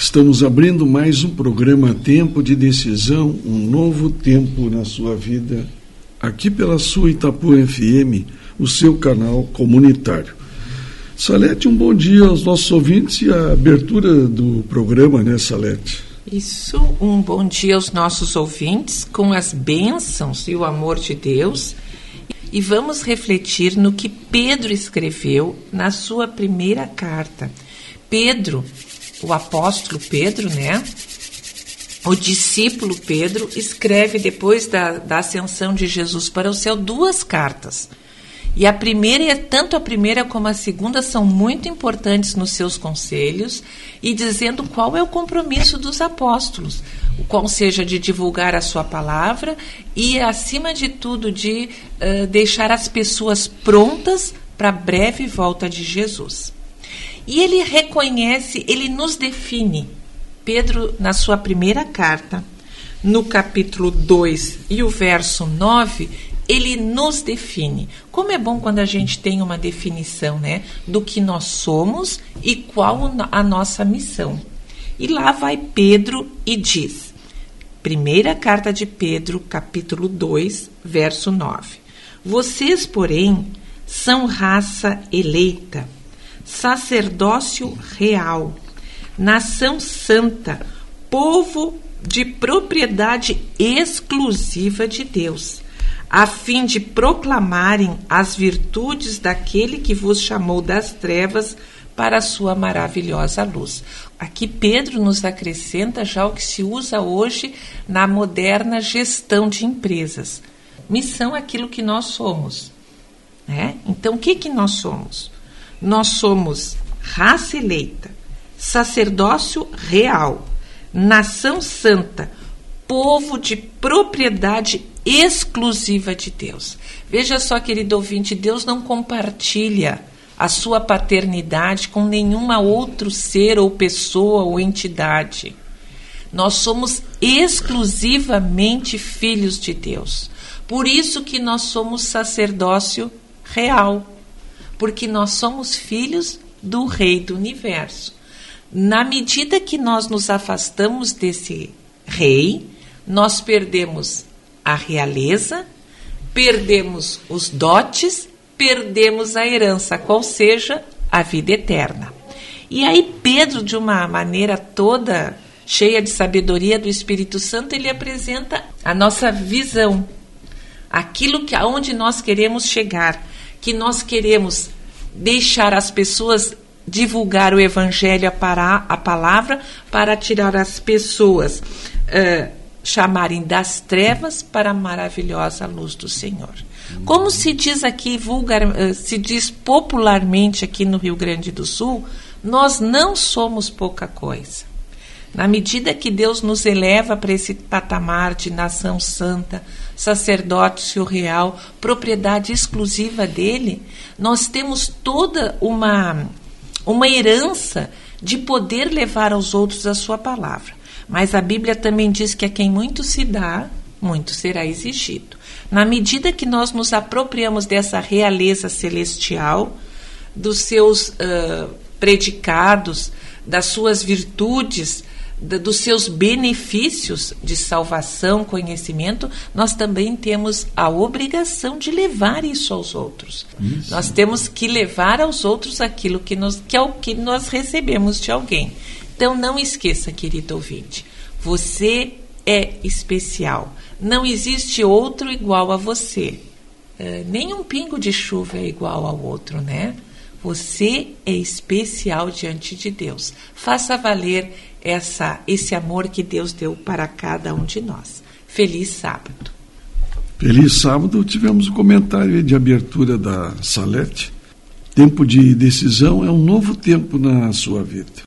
Estamos abrindo mais um programa Tempo de Decisão, um novo tempo na sua vida, aqui pela sua Itapu FM, o seu canal comunitário. Salete, um bom dia aos nossos ouvintes e a abertura do programa, né, Salete? Isso, um bom dia aos nossos ouvintes, com as bênçãos e o amor de Deus. E vamos refletir no que Pedro escreveu na sua primeira carta. Pedro o apóstolo Pedro, né? O discípulo Pedro escreve depois da, da ascensão de Jesus para o céu duas cartas. E a primeira, tanto a primeira como a segunda, são muito importantes nos seus conselhos e dizendo qual é o compromisso dos apóstolos, qual seja de divulgar a sua palavra e, acima de tudo, de uh, deixar as pessoas prontas para a breve volta de Jesus. E ele reconhece, ele nos define. Pedro, na sua primeira carta, no capítulo 2 e o verso 9, ele nos define. Como é bom quando a gente tem uma definição, né, do que nós somos e qual a nossa missão. E lá vai Pedro e diz: Primeira carta de Pedro, capítulo 2, verso 9. Vocês, porém, são raça eleita sacerdócio real, nação santa, povo de propriedade exclusiva de Deus, a fim de proclamarem as virtudes daquele que vos chamou das trevas para a sua maravilhosa luz. Aqui Pedro nos acrescenta já o que se usa hoje na moderna gestão de empresas. Missão é aquilo que nós somos. Né? Então, o que, que nós somos? Nós somos raça eleita, sacerdócio real, nação santa, povo de propriedade exclusiva de Deus. Veja só, querido ouvinte, Deus não compartilha a sua paternidade com nenhuma outro ser ou pessoa ou entidade. Nós somos exclusivamente filhos de Deus. Por isso que nós somos sacerdócio real porque nós somos filhos do Rei do Universo. Na medida que nós nos afastamos desse Rei, nós perdemos a realeza, perdemos os dotes, perdemos a herança, qual seja a vida eterna. E aí Pedro, de uma maneira toda cheia de sabedoria do Espírito Santo, ele apresenta a nossa visão, aquilo que aonde nós queremos chegar, que nós queremos deixar as pessoas divulgar o evangelho, a, parar, a palavra, para tirar as pessoas, uh, chamarem das trevas para a maravilhosa luz do Senhor. Como se diz aqui, vulgar, uh, se diz popularmente aqui no Rio Grande do Sul, nós não somos pouca coisa. Na medida que Deus nos eleva para esse patamar de nação santa, sacerdócio real, propriedade exclusiva dele, nós temos toda uma, uma herança de poder levar aos outros a sua palavra. Mas a Bíblia também diz que a quem muito se dá, muito será exigido. Na medida que nós nos apropriamos dessa realeza celestial, dos seus uh, predicados, das suas virtudes, dos seus benefícios de salvação, conhecimento, nós também temos a obrigação de levar isso aos outros. Isso. Nós temos que levar aos outros aquilo que, nos, que é o que nós recebemos de alguém. Então não esqueça, querido ouvinte, você é especial. Não existe outro igual a você. Uh, nem um pingo de chuva é igual ao outro, né? Você é especial diante de Deus. Faça valer essa, esse amor que Deus deu para cada um de nós. Feliz sábado. Feliz sábado. Tivemos o um comentário de abertura da Salete. Tempo de decisão é um novo tempo na sua vida.